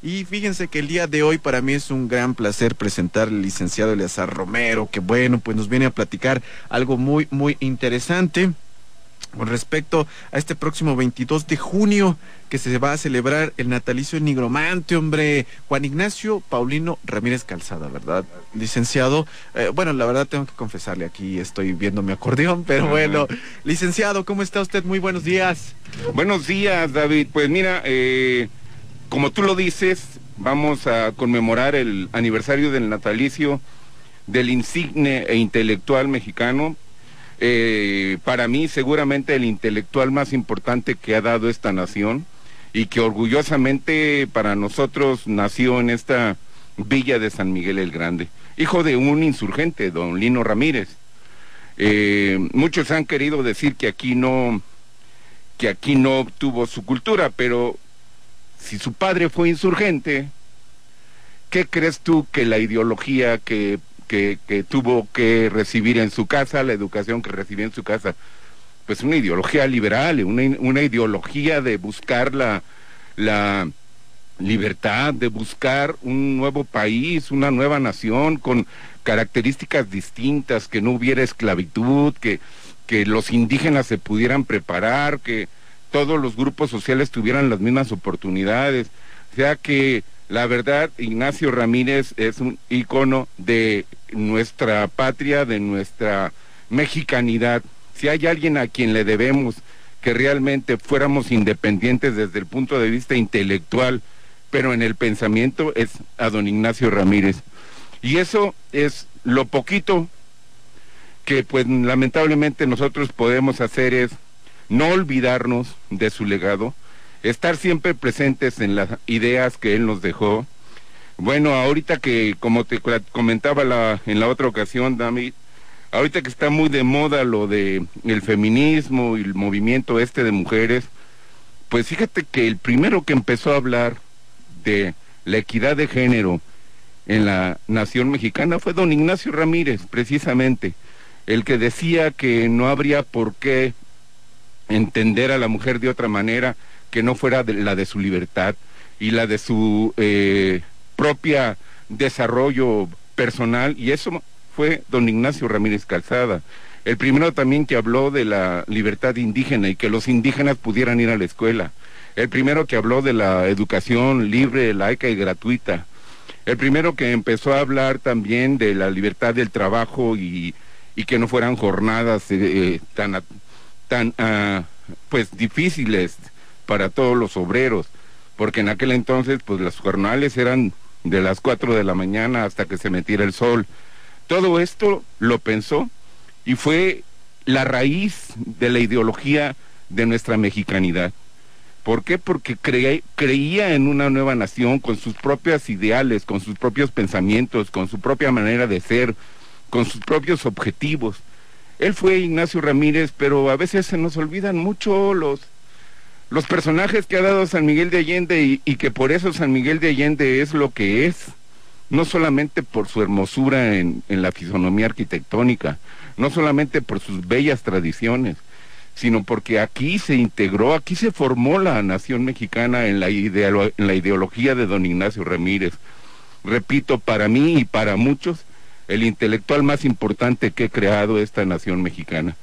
Y fíjense que el día de hoy para mí es un gran placer presentar al licenciado Eleazar Romero, que bueno, pues nos viene a platicar algo muy, muy interesante con respecto a este próximo 22 de junio que se va a celebrar el natalicio nigromante, hombre, Juan Ignacio Paulino Ramírez Calzada, ¿verdad? Licenciado, eh, bueno, la verdad tengo que confesarle, aquí estoy viendo mi acordeón, pero bueno, licenciado, ¿cómo está usted? Muy buenos días. Buenos días, David. Pues mira, eh como tú lo dices, vamos a conmemorar el aniversario del natalicio del insigne e intelectual mexicano. Eh, para mí, seguramente el intelectual más importante que ha dado esta nación y que orgullosamente para nosotros nació en esta villa de San Miguel el Grande, hijo de un insurgente, don Lino Ramírez. Eh, muchos han querido decir que aquí no que aquí no obtuvo su cultura, pero si su padre fue insurgente, ¿qué crees tú que la ideología que, que, tuvo que recibir en su casa, la educación que recibió en su casa, pues una ideología liberal, una, una ideología de buscar la, la libertad, de buscar un nuevo país, una nueva nación con características distintas, que no hubiera esclavitud, que, que los indígenas se pudieran preparar, que todos los grupos sociales tuvieran las mismas oportunidades. O sea que la verdad, Ignacio Ramírez es un ícono de nuestra patria, de nuestra mexicanidad. Si hay alguien a quien le debemos que realmente fuéramos independientes desde el punto de vista intelectual, pero en el pensamiento es a don Ignacio Ramírez. Y eso es lo poquito que pues lamentablemente nosotros podemos hacer es no olvidarnos de su legado, estar siempre presentes en las ideas que él nos dejó. Bueno, ahorita que, como te comentaba en la otra ocasión, David, ahorita que está muy de moda lo de el feminismo y el movimiento este de mujeres, pues fíjate que el primero que empezó a hablar de la equidad de género en la nación mexicana fue don Ignacio Ramírez, precisamente, el que decía que no habría por qué entender a la mujer de otra manera que no fuera la de su libertad y la de su eh, propia desarrollo personal y eso fue don Ignacio Ramírez Calzada. El primero también que habló de la libertad indígena y que los indígenas pudieran ir a la escuela. El primero que habló de la educación libre, laica y gratuita. El primero que empezó a hablar también de la libertad del trabajo y, que no fueran jornadas eh, eh, tan tan ah, pues difíciles para todos los obreros, porque en aquel entonces pues las jornales eran de las 4 de la mañana hasta que se metiera el sol. Todo esto lo pensó y fue la raíz de la ideología de nuestra mexicanidad. ¿Por qué? Porque creía en una nueva nación con sus propios ideales, con sus propios pensamientos, con su propia manera de ser, con sus propios objetivos. Él fue Ignacio Ramírez, pero a veces se nos olvidan mucho los, los personajes que ha dado San Miguel de Allende y, que por eso San Miguel de Allende es lo que es, no solamente por su hermosura en, en la fisonomía arquitectónica, no solamente por sus bellas tradiciones, sino porque aquí se integró, aquí se formó la nación mexicana en la, en la ideología de don Ignacio Ramírez. Repito, para mí y para muchos, el intelectual más importante que ha creado esta nación mexicana.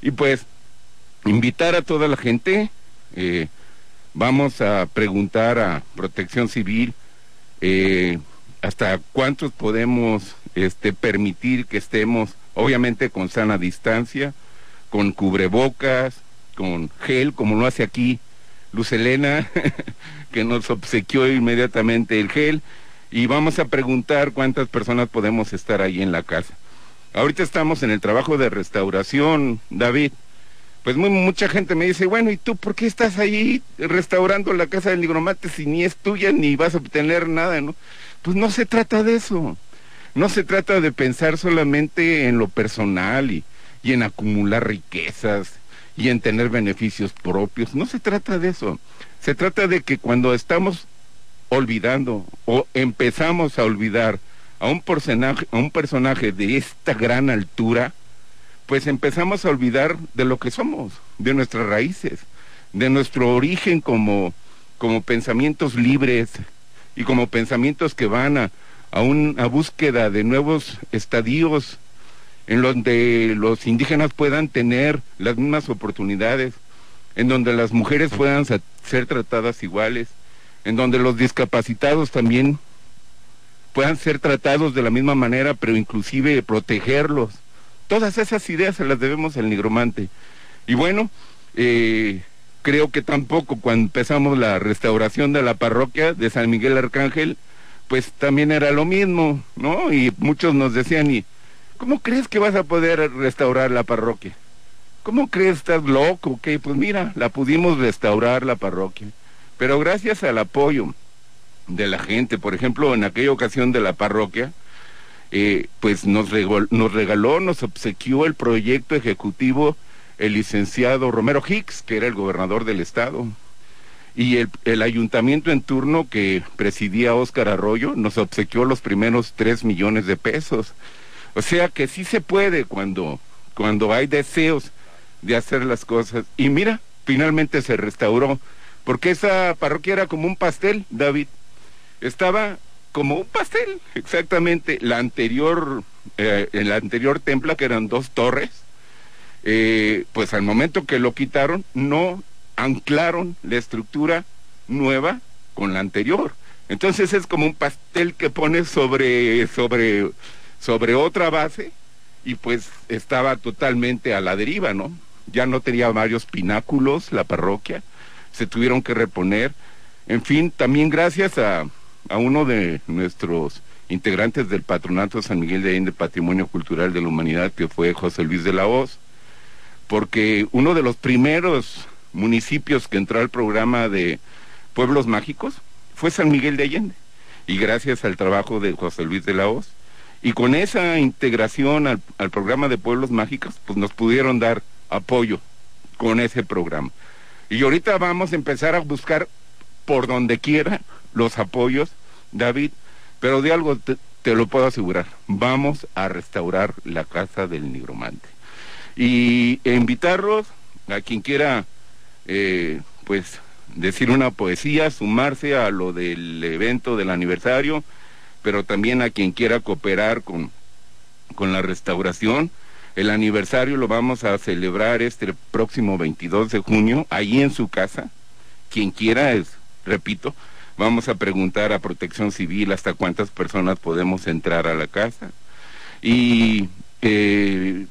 Y pues, invitar a toda la gente, eh, vamos a preguntar a Protección Civil eh, hasta cuántos podemos este, permitir que estemos, obviamente con sana distancia, con cubrebocas, con gel, como lo hace aquí Luz Elena, que nos obsequió inmediatamente el gel y vamos a preguntar cuántas personas podemos estar ahí en la casa. Ahorita estamos en el trabajo de restauración, David. Pues muy, mucha gente me dice, bueno, ¿y tú por qué estás ahí restaurando la casa del nigromate si ni es tuya ni vas a obtener nada, no? Pues no se trata de eso. No se trata de pensar solamente en lo personal y, y en acumular riquezas y en tener beneficios propios. No se trata de eso. Se trata de que cuando estamos olvidando o empezamos a olvidar a un personaje, a un personaje de esta gran altura, pues empezamos a olvidar de lo que somos, de nuestras raíces, de nuestro origen como, como pensamientos libres y como pensamientos que van a, a una búsqueda de nuevos estadios en donde los indígenas puedan tener las mismas oportunidades, en donde las mujeres puedan ser tratadas iguales, en donde los discapacitados también puedan ser tratados de la misma manera, pero inclusive protegerlos. Todas esas ideas se las debemos al nigromante. Y bueno, eh, creo que tampoco cuando empezamos la restauración de la parroquia de San Miguel Arcángel, pues también era lo mismo, ¿no? Y muchos nos decían, ¿y cómo crees que vas a poder restaurar la parroquia? ¿Cómo crees? ¿Estás loco? Que pues mira, la pudimos restaurar la parroquia. Pero gracias al apoyo de la gente. Por ejemplo, en aquella ocasión de la parroquia, eh, pues nos regaló, nos regaló, nos obsequió el proyecto ejecutivo el licenciado Romero Hicks, que era el gobernador del estado. Y el, el ayuntamiento en turno que presidía Óscar Arroyo nos obsequió los primeros tres millones de pesos. O sea que sí se puede cuando, cuando hay deseos de hacer las cosas. Y mira, finalmente se restauró, porque esa parroquia era como un pastel, David estaba como un pastel, exactamente. La anterior, eh, en la anterior templa, que eran dos torres, eh, pues al momento que lo quitaron, no anclaron la estructura nueva con la anterior. Entonces es como un pastel que pone sobre, sobre, sobre otra base y pues estaba totalmente a la deriva, ¿no? Ya no tenía varios pináculos la parroquia, se tuvieron que reponer. En fin, también gracias a, a uno de nuestros integrantes del Patronato San Miguel de Allende Patrimonio Cultural de la Humanidad, que fue José Luis de la Hoz, porque uno de los primeros municipios que entró al programa de Pueblos Mágicos fue San Miguel de Allende. Y gracias al trabajo de José Luis de la Hoz, y con esa integración al, al programa de Pueblos Mágicos, pues nos pudieron dar apoyo con ese programa. Y ahorita vamos a empezar a buscar por donde quiera los apoyos, David, pero de algo te, lo puedo asegurar, vamos a restaurar la casa del nigromante. Y e invitarlos a quien quiera, eh, pues, decir una poesía, sumarse a lo del evento del aniversario, pero también a quien quiera cooperar con, con la restauración. El aniversario lo vamos a celebrar este próximo 22 de junio, ahí en su casa. Quien quiera, es, repito, Vamos a preguntar a Protección Civil hasta cuántas personas podemos entrar a la casa y eh,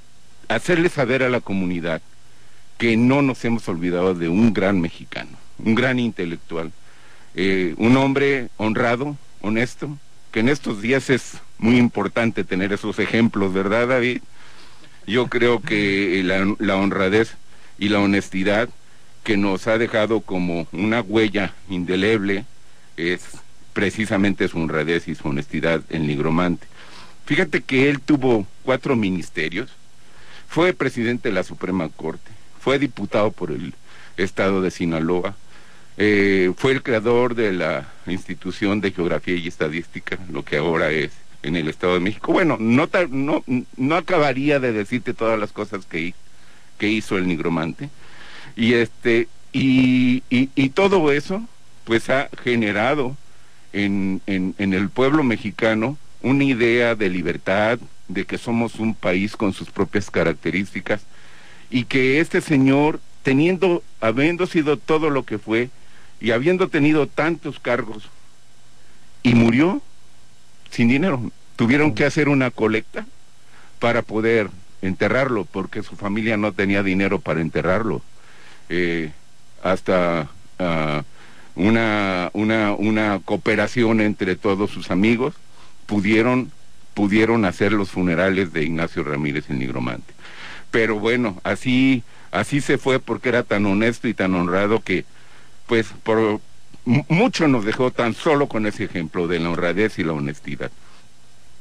hacerle saber a la comunidad que no nos hemos olvidado de un gran mexicano, un gran intelectual, eh, un hombre honrado, honesto, que en estos días es muy importante tener esos ejemplos, ¿verdad, David? Yo creo que la, la honradez y la honestidad que nos ha dejado como una huella indeleble es precisamente su honradez y su honestidad en Nigromante. Fíjate que él tuvo cuatro ministerios, fue presidente de la Suprema Corte, fue diputado por el Estado de Sinaloa, eh, fue el creador de la Institución de Geografía y Estadística, lo que ahora es en el Estado de México. Bueno, no, no, no acabaría de decirte todas las cosas que, que hizo el nigromante. Y, este, y, y, todo eso pues ha generado en, en, en el pueblo mexicano una idea de libertad, de que somos un país con sus propias características y que este señor, teniendo, habiendo sido todo lo que fue y habiendo tenido tantos cargos y murió sin dinero, tuvieron que hacer una colecta para poder enterrarlo porque su familia no tenía dinero para enterrarlo. Eh, hasta uh, una, una, una cooperación entre todos sus amigos, pudieron, pudieron hacer los funerales de Ignacio Ramírez el Nigromante. Pero bueno, así, así se fue porque era tan honesto y tan honrado que, pues, por mucho nos dejó tan solo con ese ejemplo de la honradez y la honestidad.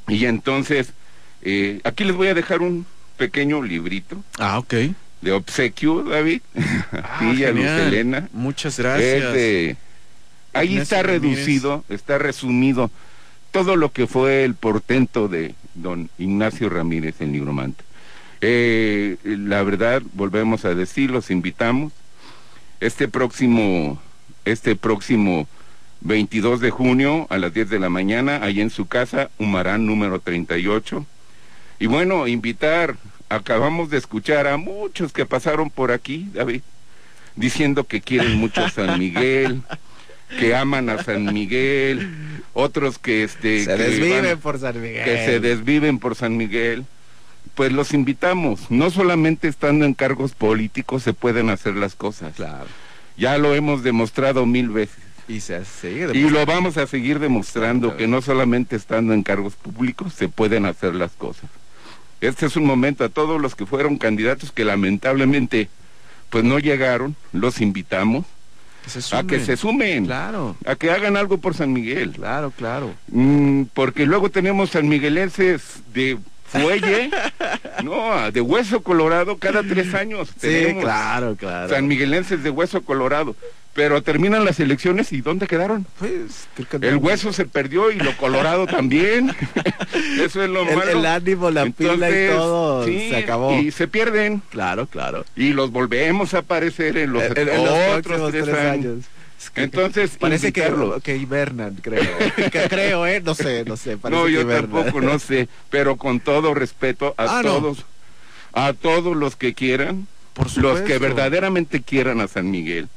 Y entonces, eh, aquí les voy a dejar un pequeño librito. Ah, ok. De obsequio, David. Ah, y a Luz Elena. Muchas gracias. Ahí está reducido, está resumido todo lo que fue el portento de don Ignacio Ramírez el nigromante. Eh, la verdad, volvemos a decir, los invitamos. Este próximo, este próximo 22 de junio a las 10 de la mañana, ahí en su casa, Humarán número 38. Y bueno, invitar, acabamos de escuchar a muchos que pasaron por aquí, David, diciendo que quieren mucho a San Miguel, que aman a San Miguel, otros que este se desviven por San Miguel. Que se desviven por San Miguel. Pues los invitamos, no solamente estando en cargos políticos se pueden hacer las cosas. Claro. Ya lo hemos demostrado mil veces. Y, se y lo vamos a seguir demostrando que no solamente estando en cargos públicos se pueden hacer las cosas. Este es un momento a todos los que fueron candidatos que lamentablemente pues no llegaron, los invitamos a que se sumen, claro. a que hagan algo por San Miguel. Claro, claro. Mm, porque luego tenemos san miguelenses de fuelle, no, de hueso colorado cada tres años. Sí, claro, claro. San miguelenses de hueso colorado. Pero terminan las elecciones y ¿dónde quedaron? Pues el hueso se perdió y lo colorado también. Eso es lo el, malo. El ánimo, la pila y todo se acabó. Y se pierden. Claro, claro. Y los volvemos a aparecer en los, otros tres, años. Entonces, parece que, que hibernan, creo. que creo, ¿eh? No sé, no sé. no, yo tampoco, no sé. Pero con todo respeto a ah, todos, a todos los que quieran, Por los que verdaderamente quieran a San Miguel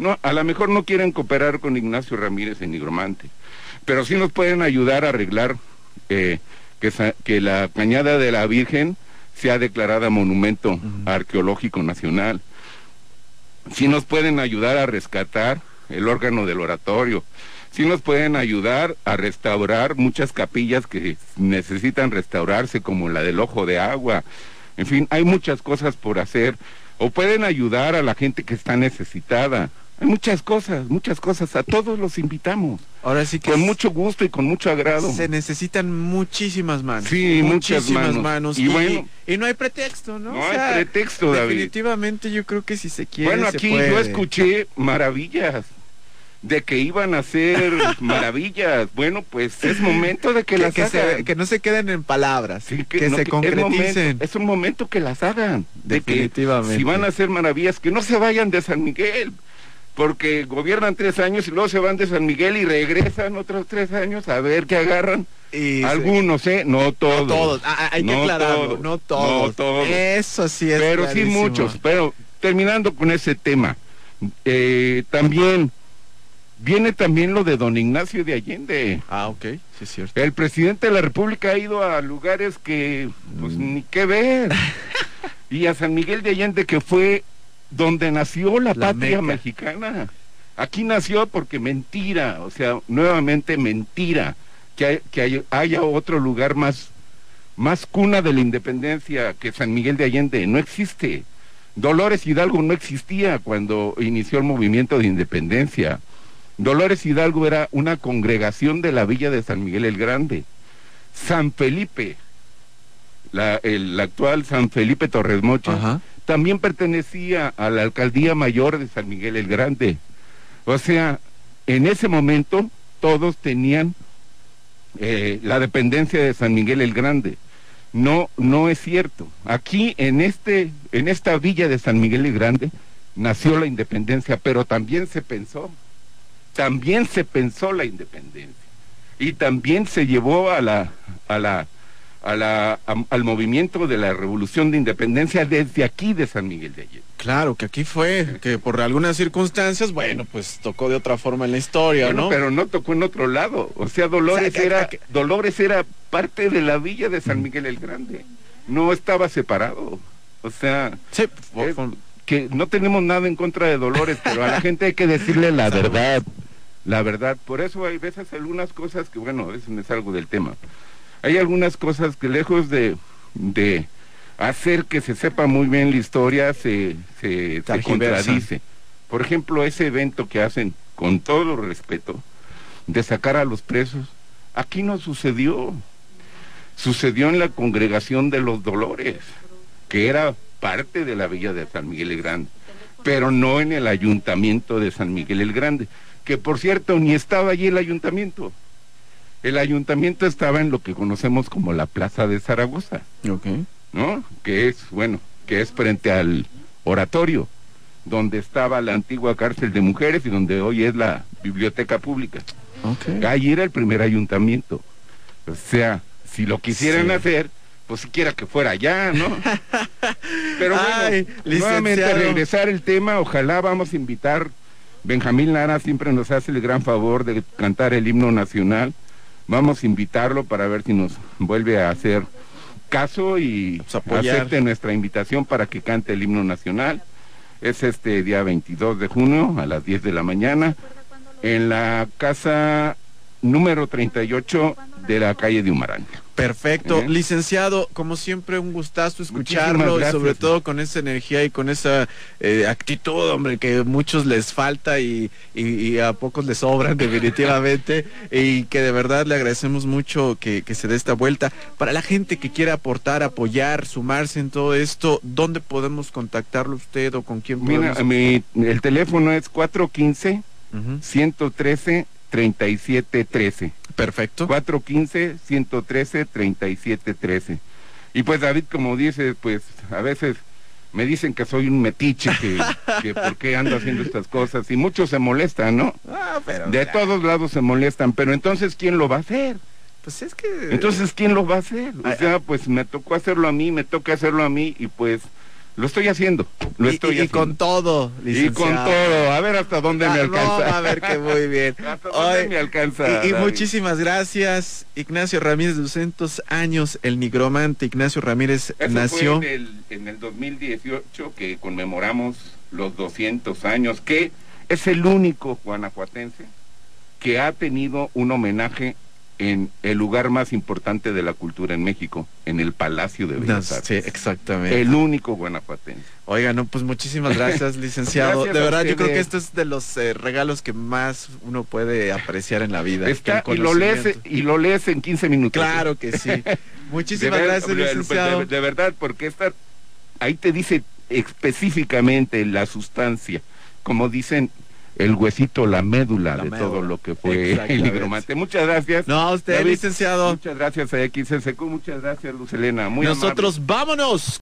no, a lo mejor no quieren cooperar con Ignacio Ramírez en Nigromante, pero sí nos pueden ayudar a arreglar eh, que, que, la Cañada de la Virgen sea declarada monumento arqueológico nacional. Sí nos pueden ayudar a rescatar el órgano del oratorio. Sí nos pueden ayudar a restaurar muchas capillas que necesitan restaurarse, como la del Ojo de Agua. En fin, hay muchas cosas por hacer. O pueden ayudar a la gente que está necesitada. Hay muchas cosas, muchas cosas. A todos los invitamos. Ahora sí que con mucho gusto y con mucho agrado. Se necesitan muchísimas manos. Sí, muchísimas manos. Y, bueno, y no hay pretexto, ¿no? No hay pretexto, David. Definitivamente yo creo que si se quiere. Bueno, aquí yo escuché maravillas de que iban a hacer maravillas. Bueno, pues es momento de que, las hagan. que no se queden en palabras, que, se concreticen. Es, un momento que las hagan. Definitivamente. si van a hacer maravillas, que no se vayan de San Miguel porque gobiernan tres años y luego se van de San Miguel y regresan otros tres años a ver qué agarran. Algunos, ¿eh? No todos. No todos, ah, hay que aclararlo, no todos. no todos. Eso sí es Pero sí muchos, pero terminando con ese tema, eh, también viene también lo de don Ignacio de Allende. Ah, ok, sí es cierto. El presidente de la República ha ido a lugares que, pues, mm. ni qué ver. y a San Miguel de Allende, que fue donde nació la, patria mexicana. Aquí nació porque mentira, o sea, nuevamente mentira, que, que haya otro lugar más, más cuna de la independencia que San Miguel de Allende. No existe. Dolores Hidalgo no existía cuando inició el movimiento de independencia. Dolores Hidalgo era una congregación de la villa de San Miguel el Grande. San Felipe, la, el actual San Felipe Torres Mocha, también pertenecía a la alcaldía mayor de San Miguel el Grande. O sea, en ese momento todos tenían eh, la dependencia de San Miguel el Grande. No, no es cierto. Aquí en este, en esta villa de San Miguel el Grande nació la independencia, pero también se pensó, también se pensó la independencia y también se llevó a la, a la a la, al movimiento de la revolución de independencia desde aquí de San Miguel de Allende. Claro, que aquí fue, que por algunas circunstancias, bueno, pues tocó de otra forma en la historia, ¿no? Pero no tocó en otro lado. O sea, Dolores era, Dolores era parte de la villa de San Miguel el Grande. No estaba separado. O sea, que no tenemos nada en contra de Dolores, pero a la gente hay que decirle la verdad. La verdad. Por eso hay veces algunas cosas que, bueno, eso me salgo del tema hay algunas cosas que lejos de, de hacer que se sepa muy bien la historia, se, se, contradice. Por ejemplo, ese evento que hacen, con todo respeto, de sacar a los presos, aquí no sucedió. Sucedió en la congregación de los Dolores, que era parte de la villa de San Miguel el Grande, pero no en el ayuntamiento de San Miguel el Grande, que por cierto ni estaba allí el ayuntamiento. El ayuntamiento estaba en lo que conocemos como la Plaza de Zaragoza. ¿No? Que es, bueno, que es frente al oratorio donde estaba la antigua cárcel de mujeres y donde hoy es la biblioteca pública. Ok. Ahí era el primer ayuntamiento. O sea, si lo quisieran Sí. hacer, pues siquiera que fuera allá, ¿no? Pero bueno, Ay, nuevamente regresar el tema, ojalá vamos a invitar, Benjamín Lara siempre nos hace el gran favor de cantar el himno nacional, vamos a invitarlo para ver si nos vuelve a hacer caso y acepte nuestra invitación para que cante el himno nacional. Es este día 22 de junio a las 10 de la mañana en la casa número 38 de la calle de Humarán. Perfecto. Licenciado, como siempre, un gustazo escucharlo y sobre todo con esa energía y con esa eh, actitud, hombre, que a muchos les falta y, y- y a pocos les sobran definitivamente y que de verdad le agradecemos mucho que, que se dé esta vuelta. Para la gente que quiera aportar, apoyar, sumarse en todo esto, ¿dónde podemos contactarlo usted o con quién Mira, podemos? mi, el teléfono es 415 Ujú. 113 3713. Perfecto. 415 113 3713. Y pues David, como dices, pues a veces me dicen que soy un metiche, que, que por qué ando haciendo estas cosas y muchos se molestan, ¿no? Ah, pero De todos lados se molestan, pero entonces ¿quién lo va a hacer? Pues es que... Entonces, ¿quién lo va a hacer? O sea, pues me tocó hacerlo a mí, me toca hacerlo a mí y pues lo estoy haciendo. Lo y, estoy y- haciendo. con todo, Y con todo, a ver hasta dónde me Ah, alcanza. no, a ver que muy bien. ¿Hasta dónde me alcanza? y, muchísimas gracias, Ignacio Ramírez, 200 años, el nigromante Ignacio Ramírez Eso nació. fue en el, en el 2018 que conmemoramos los 200 años, que es el único guanajuatense que ha tenido un homenaje en el lugar más importante de la cultura en México, en el Palacio de No, Bellas sí, Artes. exactamente. El único guanajuatense. Oiga, no, pues muchísimas gracias, licenciado. Gracias de verdad, yo creo que esto es de los eh, regalos que más uno puede apreciar en la vida. Está, y lo lees y lo lees en 15 minutos. Claro que sí. Muchísimas ver- gracias, licenciado. de- de verdad, porque esta, ahí te dice específicamente la sustancia, como dicen el huesito, la médula La de médula. todo lo que fue el nigromante. Muchas gracias. No, a usted, David, licenciado. Muchas gracias a XSQ, muchas gracias Luz Elena. Muy amable. Nosotros vámonos